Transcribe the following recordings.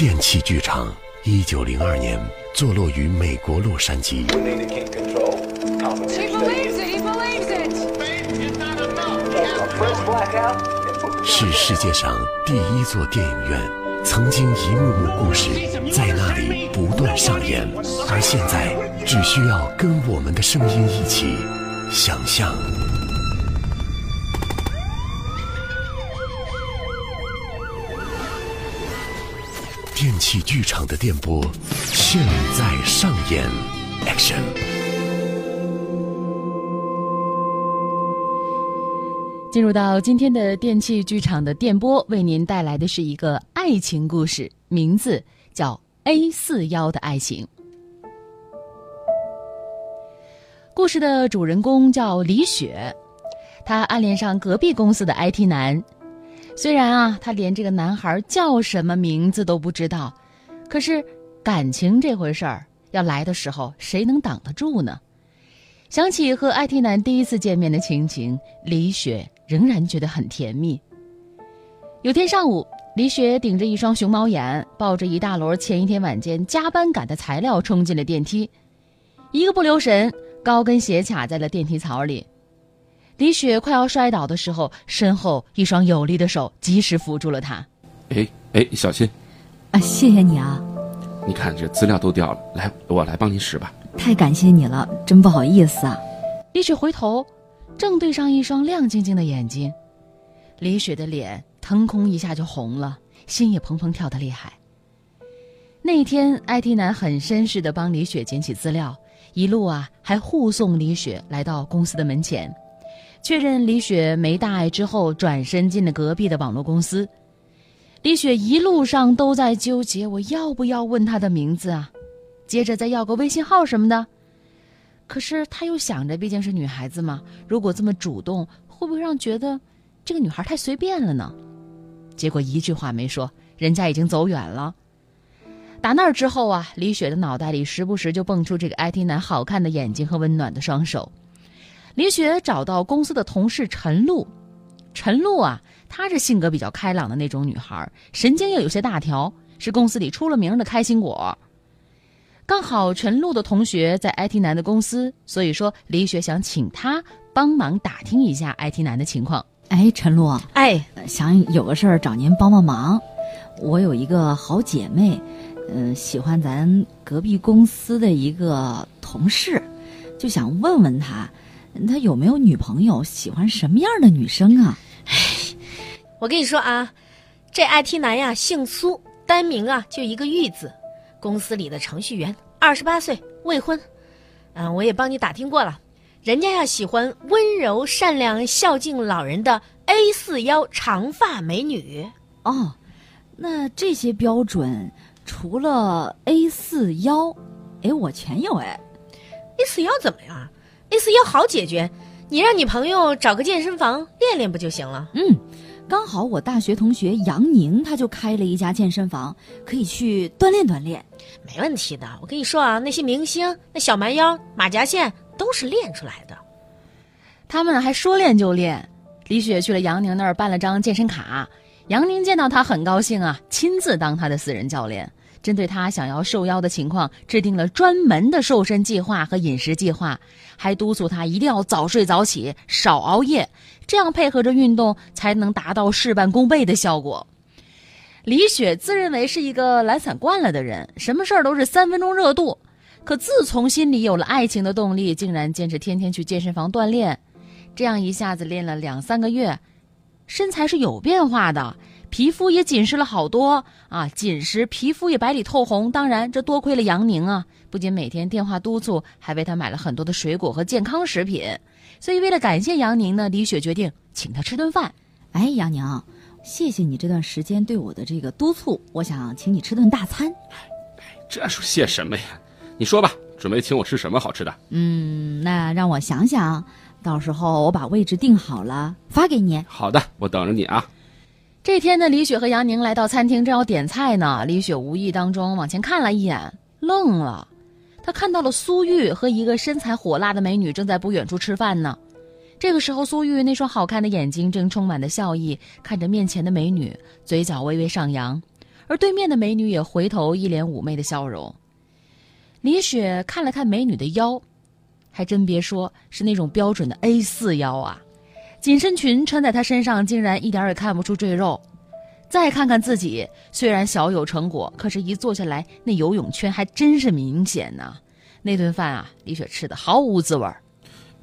电器剧场，一九零二年，坐落于美国洛杉矶。是世界上第一座电影院，曾经一幕幕故事在那里不断上演，而现在只需要跟我们的声音一起想象。电器剧场的电波现在上演，Action！进入到今天的电器剧场的电波，为您带来的是一个爱情故事，名字叫《A 四幺的爱情》。故事的主人公叫李雪，她暗恋上隔壁公司的 IT 男。虽然啊，她连这个男孩叫什么名字都不知道，可是感情这回事儿要来的时候，谁能挡得住呢？想起和 IT 男第一次见面的情景，李雪仍然觉得很甜蜜。有天上午，李雪顶着一双熊猫眼，抱着一大摞前一天晚间加班赶的材料冲进了电梯，一个不留神，高跟鞋卡在了电梯槽里。李雪快要摔倒的时候，身后一双有力的手及时扶住了她。哎哎，小心！啊，谢谢你啊，你看这资料都掉了，来，我来帮你拾吧。太感谢你了，真不好意思啊。李雪回头，正对上一双亮晶晶的眼睛，李雪的脸腾空一下就红了，心也砰砰跳得厉害。那天，IT 男很绅士的帮李雪捡起资料，一路啊还护送李雪来到公司的门前，确认李雪没大碍之后，转身进了隔壁的网络公司。李雪一路上都在纠结，我要不要问她的名字啊？接着再要个微信号什么的。可是他又想着，毕竟是女孩子嘛，如果这么主动，会不会让觉得这个女孩太随便了呢？结果一句话没说，人家已经走远了。打那儿之后啊，李雪的脑袋里时不时就蹦出这个 IT 男好看的眼睛和温暖的双手。李雪找到公司的同事陈露，陈露啊，她是性格比较开朗的那种女孩，神经又有些大条，是公司里出了名的开心果。刚好陈露的同学在 IT 男的公司，所以说李雪想请他帮忙打听一下 IT 男的情况。哎，陈露，哎，想有个事儿找您帮帮忙。我有一个好姐妹，嗯、喜欢咱隔壁公司的一个同事，就想问问他，他有没有女朋友，喜欢什么样的女生啊？我跟你说啊，这 IT 男呀，姓苏，单名啊就一个玉字，公司里的程序员，二十八岁，未婚。嗯，我也帮你打听过了，人家呀喜欢温柔、善良、孝敬老人的 A 四腰长发美女。哦，那这些标准除了 A 四幺，哎，我全有哎。A 四腰怎么样？A 四腰好解决，你让你朋友找个健身房练练不就行了？嗯，刚好我大学同学杨宁，他就开了一家健身房，可以去锻炼锻炼。没问题的。我跟你说啊，那些明星那小蛮腰、马甲线都是练出来的。他们还说练就练。李雪去了杨宁那儿办了张健身卡，杨宁见到她很高兴啊，亲自当她的私人教练，针对她想要瘦腰的情况，制定了专门的瘦身计划和饮食计划，还督促她一定要早睡早起，少熬夜，这样配合着运动才能达到事半功倍的效果。李雪自认为是一个懒散惯了的人，什么事儿都是三分钟热度。可自从心里有了爱情的动力，竟然坚持天天去健身房锻炼。这样一下子练了两三个月，身材是有变化的，皮肤也紧实了好多啊！紧实，皮肤也白里透红。当然，这多亏了杨宁啊，不仅每天电话督促，还为他买了很多的水果和健康食品。所以，为了感谢杨宁呢，李雪决定请他吃顿饭。哎，杨宁，谢谢你这段时间对我的这个督促，我想请你吃顿大餐。这说谢什么呀？你说吧，准备请我吃什么好吃的？嗯，那让我想想，到时候我把位置定好了发给你。好的，我等着你啊。这天呢，李雪和杨宁来到餐厅，正要点菜呢。李雪无意当中往前看了一眼，愣了。她看到了苏玉和一个身材火辣的美女正在不远处吃饭呢。这个时候，苏玉那双好看的眼睛正充满着笑意，看着面前的美女，嘴角微微上扬。而对面的美女也回头一脸妩媚的笑容。李雪看了看美女的腰，还真别说，是那种标准的 A 四腰啊！紧身裙穿在她身上，竟然一点也看不出赘肉。再看看自己，虽然小有成果，可是，一坐下来，那游泳圈还真是明显呢。那顿饭啊，李雪吃的毫无滋味儿。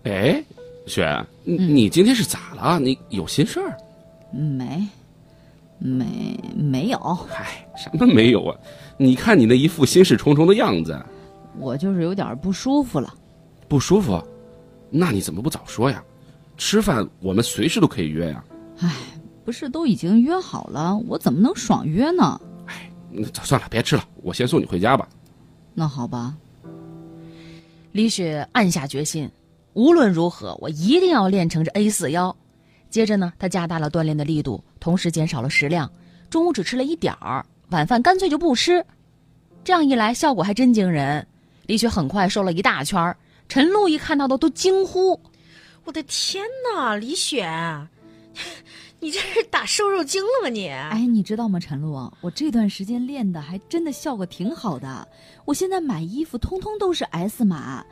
哎，雪，你你今天是咋了？你有心事儿？没，没，没有。嗨，什么没有啊？你看你那一副心事重重的样子，我就是有点不舒服了。不舒服？那你怎么不早说呀？吃饭我们随时都可以约呀。哎，不是都已经约好了，我怎么能爽约呢？哎，那算了，别吃了，我先送你回家吧。那好吧。李雪暗下决心，无论如何，我一定要练成这 A 四腰。接着呢，她加大了锻炼的力度，同时减少了食量，中午只吃了一点儿，晚饭干脆就不吃。这样一来，效果还真惊人。李雪很快瘦了一大圈儿，陈露一看到的都惊呼：“我的天哪，李雪，你这是打瘦肉精了吗你？”哎，你知道吗，陈露，我这段时间练的还真的效果挺好的。我现在买衣服通通都是 S 码。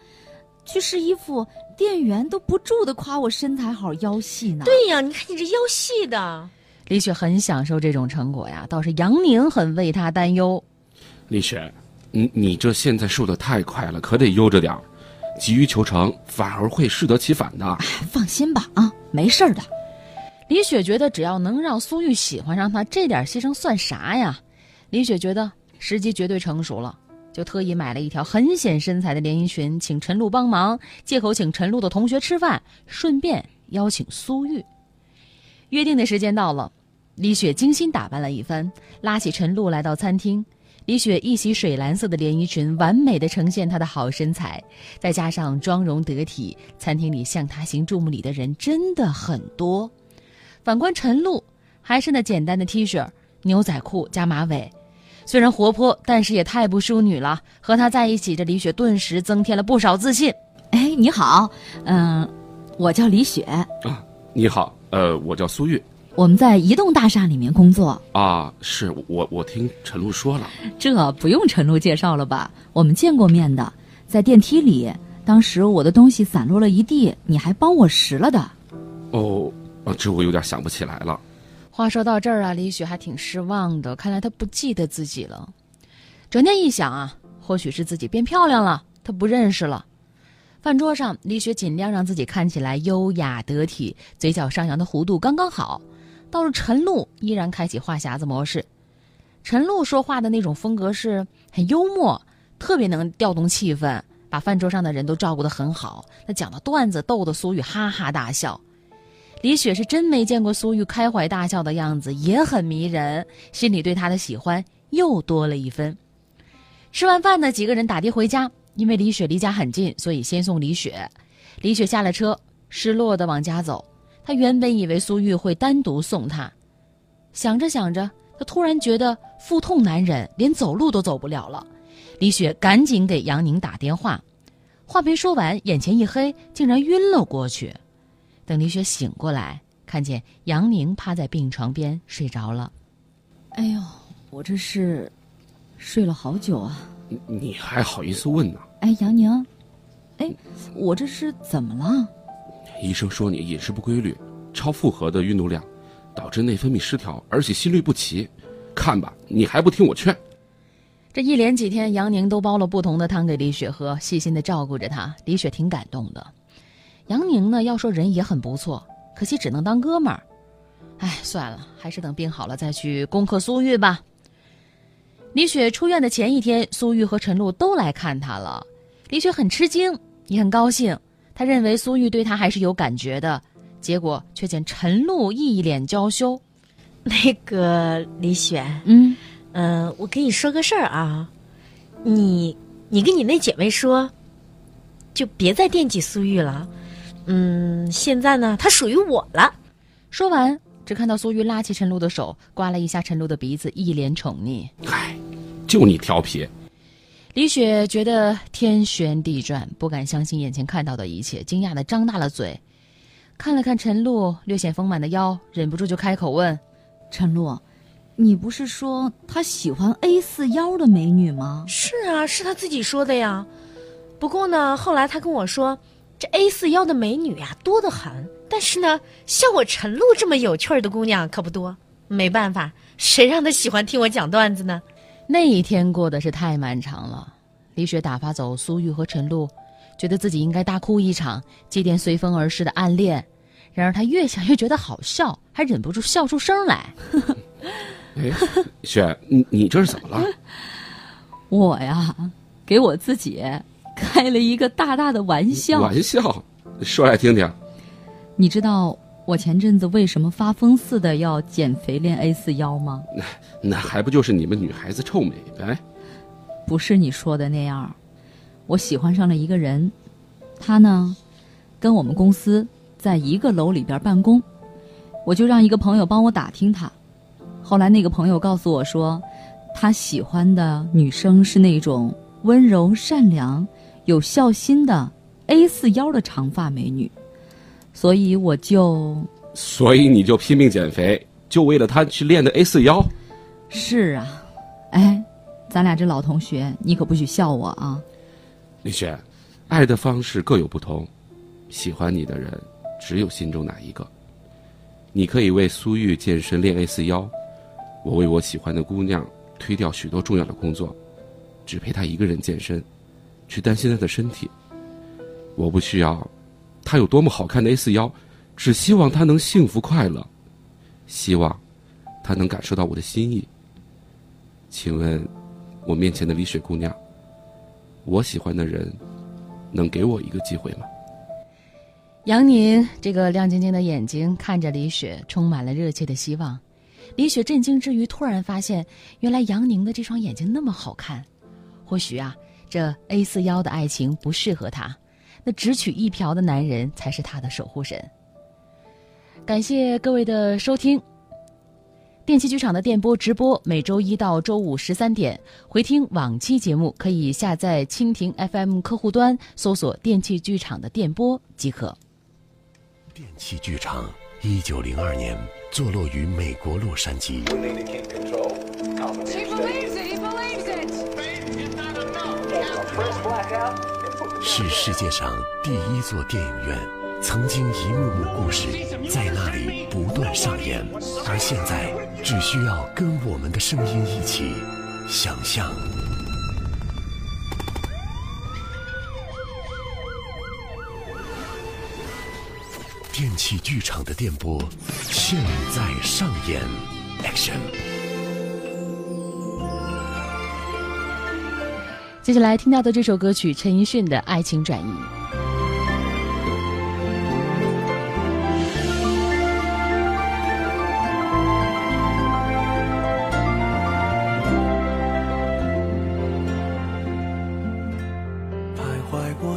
去试衣服，店员都不住的夸我身材好、腰细呢。对呀，你看你这腰细的。李雪很享受这种成果呀，倒是杨宁很为她担忧。李雪，你你这现在瘦的太快了，可得悠着点儿，急于求成反而会适得其反的。放心吧，啊，没事的。李雪觉得只要能让苏玉喜欢上她，这点牺牲算啥呀？李雪觉得时机绝对成熟了。就特意买了一条很显身材的连衣裙，请陈露帮忙，借口请陈露的同学吃饭，顺便邀请苏玉。约定的时间到了，李雪精心打扮了一番，拉起陈露来到餐厅。李雪一袭水蓝色的连衣裙，完美的呈现她的好身材，再加上妆容得体，餐厅里向她行注目礼的人真的很多。反观陈露，还是那简单的 T 恤、牛仔裤加马尾。虽然活泼，但是也太不淑女了。和她在一起，这李雪顿时增添了不少自信。哎，你好，嗯，我叫李雪啊。你好，呃，我叫苏玉。我们在移动大厦里面工作啊。是我，我听陈露说了。这不用陈露介绍了吧？我们见过面的，在电梯里，当时我的东西散落了一地，你还帮我拾了的。哦，这我有点想不起来了。话说到这儿啊，李雪还挺失望的。看来她不记得自己了。转念一想啊，或许是自己变漂亮了，她不认识了。饭桌上，李雪尽量让自己看起来优雅得体，嘴角上扬的弧度刚刚好。到了陈露，依然开启话匣子模式。陈露说话的那种风格是很幽默，特别能调动气氛，把饭桌上的人都照顾得很好。他讲的段子逗得苏玉哈哈大笑。李雪是真没见过苏玉开怀大笑的样子，也很迷人，心里对他的喜欢又多了一分。吃完饭呢，几个人打的回家，因为李雪离家很近，所以先送李雪。李雪下了车，失落的往家走。她原本以为苏玉会单独送他，想着想着，他突然觉得腹痛难忍，连走路都走不了了。李雪赶紧给杨宁打电话，话没说完，眼前一黑，竟然晕了过去。等李雪醒过来，看见杨宁趴在病床边睡着了。哎呦，我这是睡了好久啊！你还好意思问呢？哎，杨宁，哎，我这是怎么了？医生说你饮食不规律，超负荷的运动量，导致内分泌失调，而且心律不齐。看吧，你还不听我劝。这一连几天，杨宁都煲了不同的汤给李雪喝，细心的照顾着她。李雪挺感动的。杨宁呢？要说人也很不错，可惜只能当哥们儿。哎，算了，还是等病好了再去攻克苏玉吧。李雪出院的前一天，苏玉和陈露都来看她了。李雪很吃惊，也很高兴。她认为苏玉对他还是有感觉的，结果却见陈露一脸娇羞。那个李雪，嗯嗯，我跟你说个事儿啊，你你跟你那姐妹说，就别再惦记苏玉了。嗯，现在呢，他属于我了。说完，只看到苏玉拉起陈露的手，刮了一下陈露的鼻子，一脸宠溺。唉，就你调皮。李雪觉得天旋地转，不敢相信眼前看到的一切，惊讶的张大了嘴，看了看陈露略显丰满的腰，忍不住就开口问：“陈露，你不是说他喜欢 A 四腰的美女吗？是啊，是他自己说的呀。不过呢，后来他跟我说，这 A 四腰的美女呀多得很，但是呢，像我陈露这么有趣儿的姑娘可不多。没办法，谁让他喜欢听我讲段子呢？那一天过得是太漫长了。李雪打发走苏玉和陈露，觉得自己应该大哭一场，祭奠随风而逝的暗恋。然而她越想越觉得好笑，还忍不住笑出声来。哎，雪，你你这是怎么了？我呀，给我自己开了一个大大的玩笑。玩笑，说来听听。你知道我前阵子为什么发疯似的要减肥练 A 四腰吗？那那还不就是你们女孩子臭美呗？不是你说的那样，我喜欢上了一个人，他呢，跟我们公司在一个楼里边办公，我就让一个朋友帮我打听他。后来那个朋友告诉我说，他喜欢的女生是那种温柔善良、有孝心的 A 四腰的长发美女，所以我就所以你就拼命减肥，就为了他去练的 A 四腰？是啊，哎，咱俩这老同学，你可不许笑我啊！李雪，爱的方式各有不同，喜欢你的人只有心中那一个。你可以为苏玉健身练 A 四腰。我为我喜欢的姑娘推掉许多重要的工作，只陪她一个人健身，去担心她的身体。我不需要她有多么好看的 A 四腰，只希望她能幸福快乐，希望她能感受到我的心意。请问，我面前的李雪姑娘，我喜欢的人能给我一个机会吗？杨宁这个亮晶晶的眼睛看着李雪，充满了热切的希望。李雪震惊之余，突然发现，原来杨宁的这双眼睛那么好看。或许啊，这 A 四腰的爱情不适合她，那只取一瓢的男人才是他的守护神。感谢各位的收听。电器剧场的电波直播每周一到周五十三点，回听往期节目可以下载蜻蜓 FM 客户端，搜索“电器剧场”的电波即可。电器剧场，一九零二年。坐落于美国洛杉矶，是世界上第一座电影院。曾经一幕幕故事在那里不断上演，而现在只需要跟我们的声音一起想象。电器剧场的电波现在上演，Action！接下来听到的这首歌曲，陈奕迅的《爱情转移》。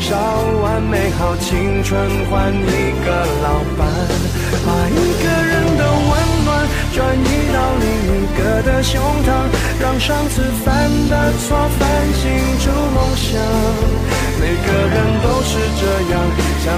烧完美好青春换一个老伴，把一个人的温暖转移到另一个的胸膛，让上次犯的错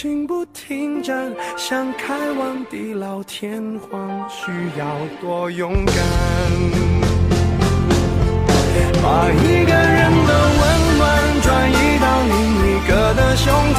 情不停站，想开往地老天荒，需要多勇敢。把一个人的温暖转移到另一个的胸膛，